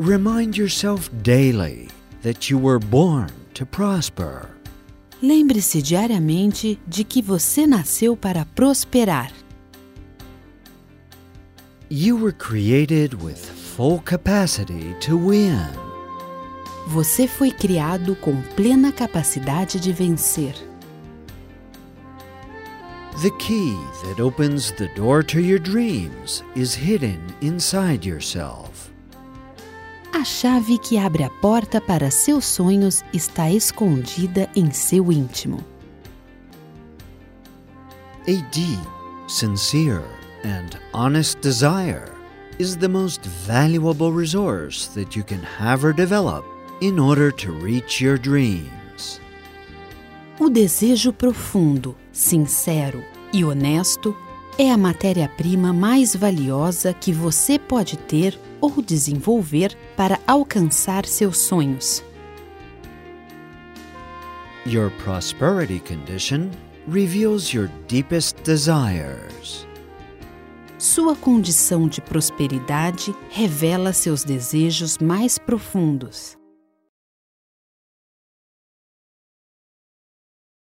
Remind yourself daily that you were born to prosper. Lembre-se diariamente de que você nasceu para prosperar. You were created with full capacity to win. Você foi criado com plena capacidade de vencer. The key that opens the door to your dreams is hidden inside yourself. A chave que abre a porta para seus sonhos está escondida em seu íntimo. A deep, sincere, and honest desire is the most valuable resource that you can have or develop in order to reach your dreams. O desejo profundo, sincero e honesto é a matéria-prima mais valiosa que você pode ter ou desenvolver para alcançar seus sonhos. Your prosperity condition reveals your deepest desires. Sua condição de prosperidade revela seus desejos mais profundos.